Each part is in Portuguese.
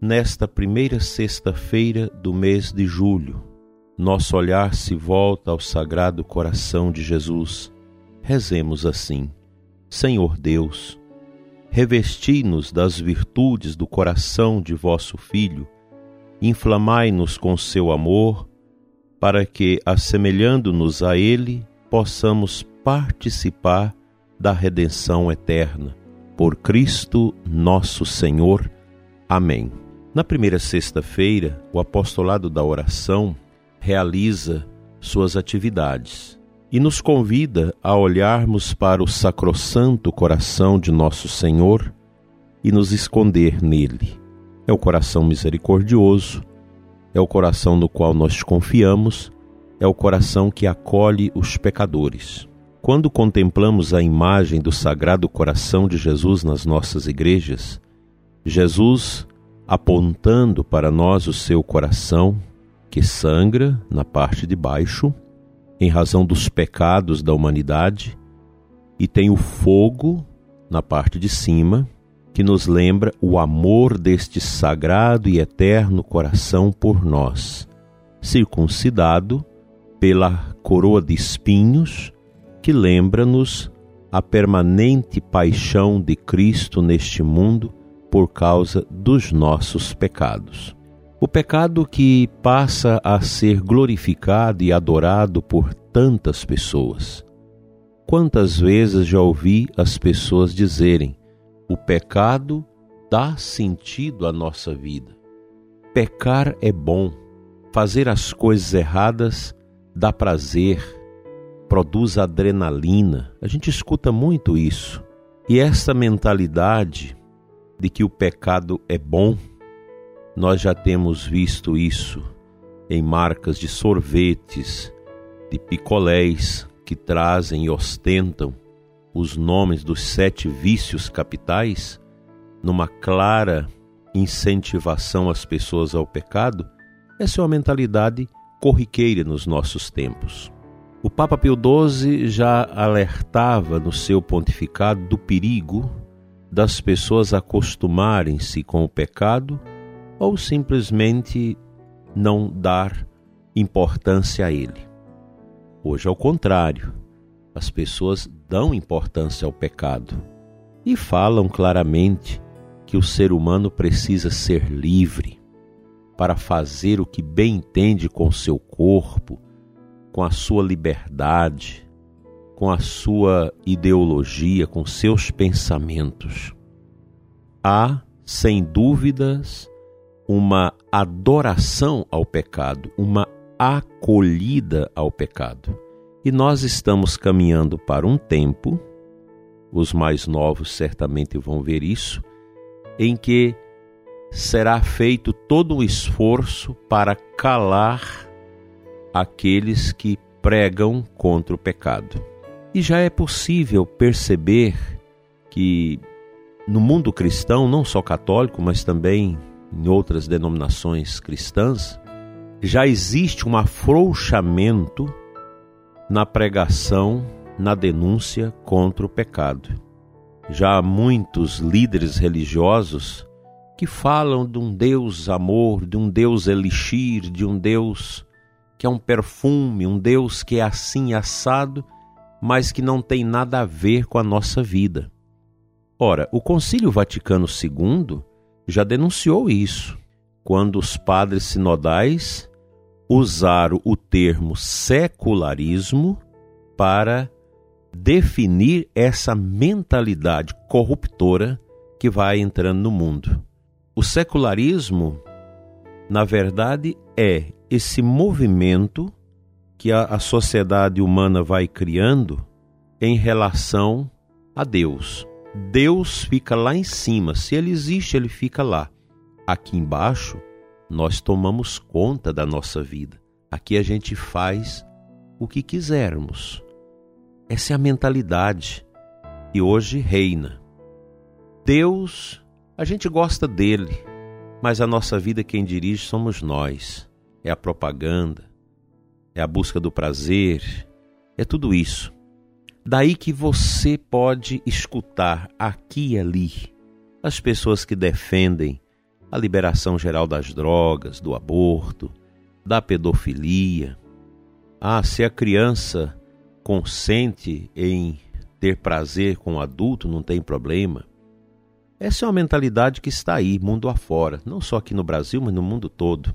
Nesta primeira sexta-feira do mês de julho, nosso olhar se volta ao Sagrado Coração de Jesus. Rezemos assim: Senhor Deus, revesti-nos das virtudes do coração de vosso Filho, inflamai-nos com seu amor, para que, assemelhando-nos a Ele, possamos participar da redenção eterna. Por Cristo nosso Senhor. Amém. Na primeira sexta-feira, o apostolado da oração realiza suas atividades e nos convida a olharmos para o sacrossanto coração de nosso Senhor e nos esconder nele. É o coração misericordioso, é o coração no qual nós confiamos, é o coração que acolhe os pecadores. Quando contemplamos a imagem do Sagrado Coração de Jesus nas nossas igrejas, Jesus apontando para nós o seu coração, que sangra na parte de baixo, em razão dos pecados da humanidade, e tem o fogo na parte de cima, que nos lembra o amor deste sagrado e eterno coração por nós, circuncidado pela coroa de espinhos, que lembra-nos a permanente paixão de Cristo neste mundo por causa dos nossos pecados. O pecado que passa a ser glorificado e adorado por tantas pessoas. Quantas vezes já ouvi as pessoas dizerem: o pecado dá sentido à nossa vida. Pecar é bom, fazer as coisas erradas dá prazer, produz adrenalina. A gente escuta muito isso. E essa mentalidade de que o pecado é bom, nós já temos visto isso em marcas de sorvetes, de picolés que trazem e ostentam os nomes dos sete vícios capitais, numa clara incentivação às pessoas ao pecado, essa é uma mentalidade corriqueira nos nossos tempos. O Papa Pio XII já alertava no seu pontificado do perigo das pessoas acostumarem-se com o pecado ou simplesmente não dar importância a ele. Hoje, ao contrário, as pessoas dão importância ao pecado e falam claramente que o ser humano precisa ser livre para fazer o que bem entende com seu corpo, com a sua liberdade, com a sua ideologia, com seus pensamentos. Há, sem dúvidas, uma adoração ao pecado, uma acolhida ao pecado. E nós estamos caminhando para um tempo, os mais novos certamente vão ver isso, em que será feito todo um esforço para calar aqueles que pregam contra o pecado. E já é possível perceber que no mundo cristão, não só católico, mas também em outras denominações cristãs, já existe um afrouxamento na pregação, na denúncia contra o pecado. Já há muitos líderes religiosos que falam de um Deus amor, de um Deus elixir, de um Deus que é um perfume, um Deus que é assim assado mas que não tem nada a ver com a nossa vida. Ora, o Concílio Vaticano II já denunciou isso, quando os padres sinodais usaram o termo secularismo para definir essa mentalidade corruptora que vai entrando no mundo. O secularismo, na verdade, é esse movimento que a, a sociedade humana vai criando em relação a Deus. Deus fica lá em cima, se ele existe, ele fica lá. aqui embaixo nós tomamos conta da nossa vida. Aqui a gente faz o que quisermos. Essa é a mentalidade que hoje reina. Deus, a gente gosta dele, mas a nossa vida quem dirige somos nós. É a propaganda, é a busca do prazer, é tudo isso. Daí que você pode escutar aqui e ali as pessoas que defendem a liberação geral das drogas, do aborto, da pedofilia. Ah, se a criança consente em ter prazer com o adulto, não tem problema. Essa é uma mentalidade que está aí, mundo afora, não só aqui no Brasil, mas no mundo todo.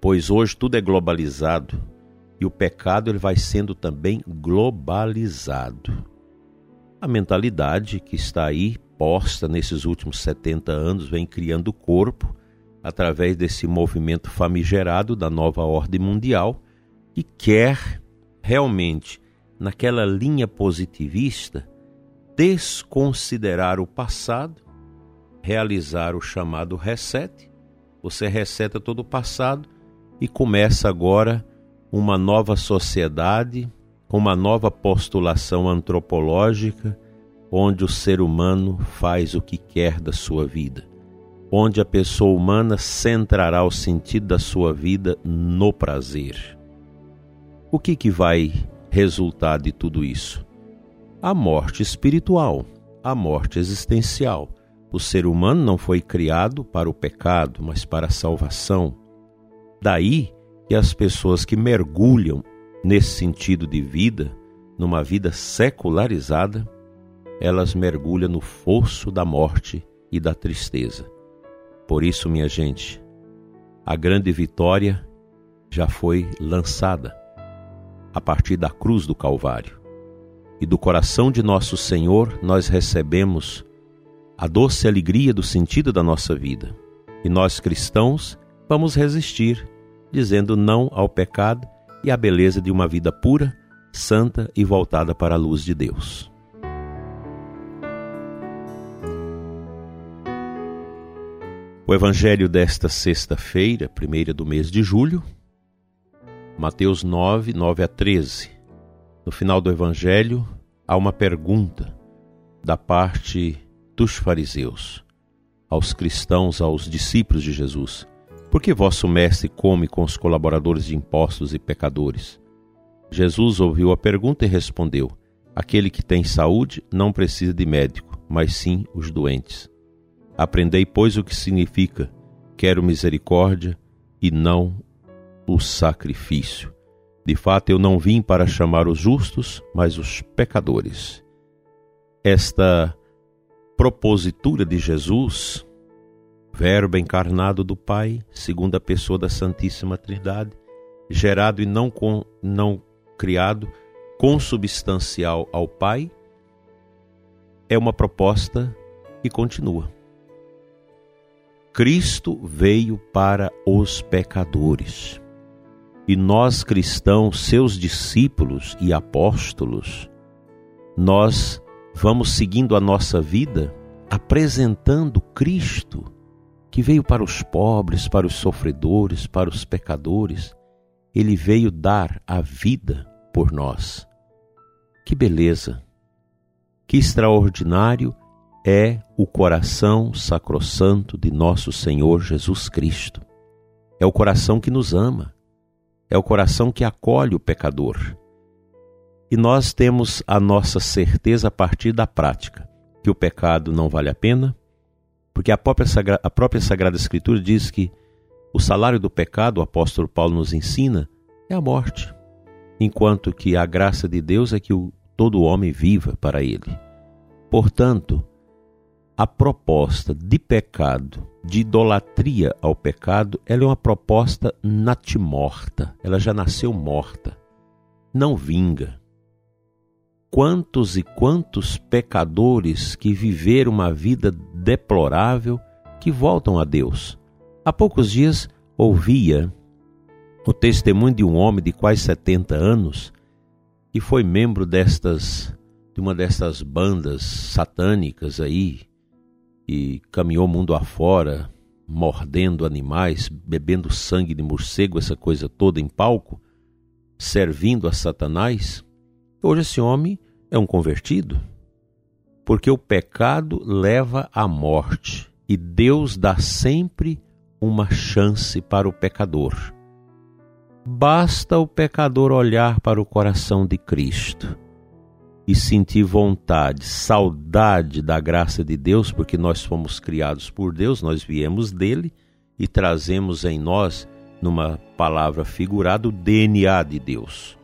Pois hoje tudo é globalizado e o pecado ele vai sendo também globalizado. A mentalidade que está aí posta nesses últimos 70 anos vem criando o corpo através desse movimento famigerado da nova ordem mundial e quer realmente naquela linha positivista desconsiderar o passado, realizar o chamado reset. Você reseta todo o passado e começa agora uma nova sociedade, uma nova postulação antropológica, onde o ser humano faz o que quer da sua vida, onde a pessoa humana centrará o sentido da sua vida no prazer. O que, que vai resultar de tudo isso? A morte espiritual, a morte existencial. O ser humano não foi criado para o pecado, mas para a salvação. Daí que as pessoas que mergulham nesse sentido de vida, numa vida secularizada, elas mergulham no fosso da morte e da tristeza. Por isso, minha gente, a grande vitória já foi lançada a partir da cruz do Calvário. E do coração de nosso Senhor nós recebemos a doce alegria do sentido da nossa vida. E nós cristãos vamos resistir, dizendo não ao pecado e à beleza de uma vida pura, santa e voltada para a luz de Deus. O evangelho desta sexta-feira, primeira do mês de julho, Mateus 9, 9 a 13. No final do evangelho, há uma pergunta da parte dos fariseus aos cristãos, aos discípulos de Jesus: Por que vosso mestre come com os colaboradores de impostos e pecadores? Jesus ouviu a pergunta e respondeu: Aquele que tem saúde não precisa de médico, mas sim os doentes. Aprendei, pois, o que significa: quero misericórdia e não o sacrifício. De fato, eu não vim para chamar os justos, mas os pecadores. Esta propositura de Jesus, Verbo encarnado do Pai, segunda pessoa da Santíssima Trindade, gerado e não, com, não criado, consubstancial ao Pai, é uma proposta que continua. Cristo veio para os pecadores. E nós cristãos, seus discípulos e apóstolos, nós vamos seguindo a nossa vida apresentando Cristo, que veio para os pobres, para os sofredores, para os pecadores. Ele veio dar a vida por nós. Que beleza! Que extraordinário é o coração sacrossanto de nosso Senhor Jesus Cristo. É o coração que nos ama é o coração que acolhe o pecador. E nós temos a nossa certeza a partir da prática que o pecado não vale a pena, porque a própria, Sagra a própria Sagrada Escritura diz que o salário do pecado, o apóstolo Paulo nos ensina, é a morte, enquanto que a graça de Deus é que o, todo homem viva para ele. Portanto, a proposta de pecado, de idolatria ao pecado, ela é uma proposta natimorta, ela já nasceu morta, não vinga. Quantos e quantos pecadores que viveram uma vida deplorável que voltam a Deus. Há poucos dias ouvia o testemunho de um homem de quase 70 anos que foi membro destas de uma dessas bandas satânicas aí, e caminhou mundo afora mordendo animais, bebendo sangue de morcego, essa coisa toda em palco, servindo a Satanás, hoje esse homem é um convertido. Porque o pecado leva à morte e Deus dá sempre uma chance para o pecador. Basta o pecador olhar para o coração de Cristo e sentir vontade, saudade da graça de Deus, porque nós fomos criados por Deus, nós viemos dele e trazemos em nós, numa palavra figurada, o DNA de Deus,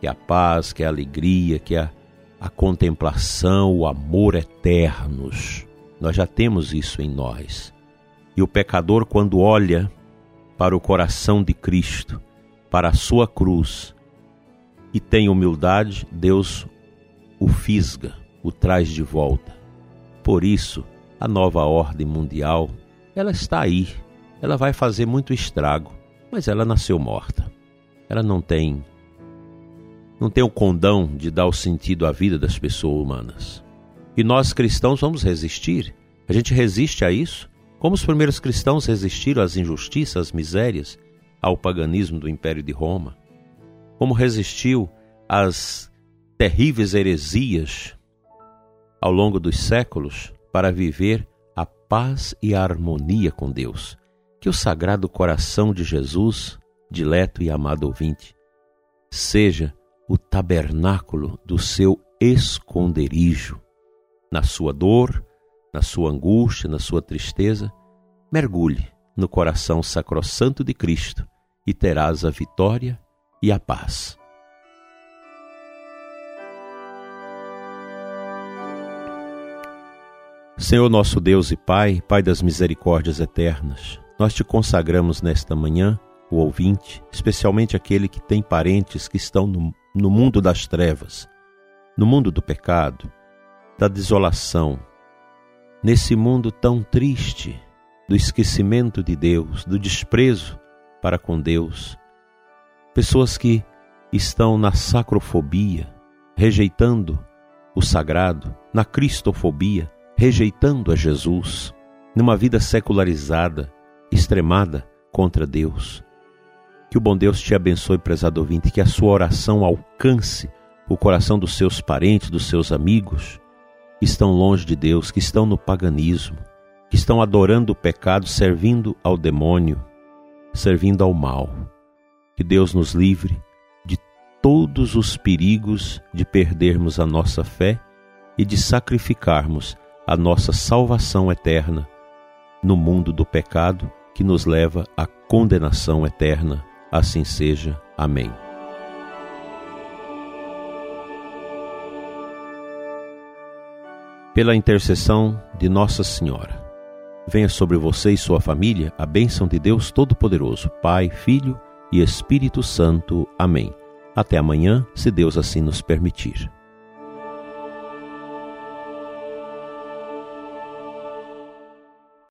que é a paz, que é a alegria, que é a, a contemplação, o amor eternos. Nós já temos isso em nós. E o pecador, quando olha para o coração de Cristo, para a sua cruz, e tem humildade, Deus o fisga, o traz de volta. Por isso, a nova ordem mundial, ela está aí. Ela vai fazer muito estrago, mas ela nasceu morta. Ela não tem não tem o condão de dar o sentido à vida das pessoas humanas. E nós cristãos vamos resistir. A gente resiste a isso, como os primeiros cristãos resistiram às injustiças, às misérias, ao paganismo do Império de Roma. Como resistiu às terríveis heresias ao longo dos séculos para viver a paz e a harmonia com Deus. Que o sagrado coração de Jesus, dileto e amado ouvinte, seja o tabernáculo do seu esconderijo, na sua dor, na sua angústia, na sua tristeza, mergulhe no coração sacrossanto de Cristo e terás a vitória e a paz. Senhor nosso Deus e Pai, Pai das misericórdias eternas, nós te consagramos nesta manhã o ouvinte, especialmente aquele que tem parentes que estão no, no mundo das trevas, no mundo do pecado, da desolação, nesse mundo tão triste, do esquecimento de Deus, do desprezo para com Deus. Pessoas que estão na sacrofobia, rejeitando o sagrado, na cristofobia, rejeitando a Jesus, numa vida secularizada, extremada contra Deus. Que o bom Deus te abençoe, prezado ouvinte, que a sua oração alcance o coração dos seus parentes, dos seus amigos que estão longe de Deus, que estão no paganismo, que estão adorando o pecado, servindo ao demônio, servindo ao mal. Que Deus nos livre de todos os perigos de perdermos a nossa fé e de sacrificarmos a nossa salvação eterna no mundo do pecado que nos leva à condenação eterna. Assim seja. Amém. Pela intercessão de Nossa Senhora, venha sobre você e sua família a bênção de Deus Todo-Poderoso, Pai, Filho e Espírito Santo. Amém. Até amanhã, se Deus assim nos permitir.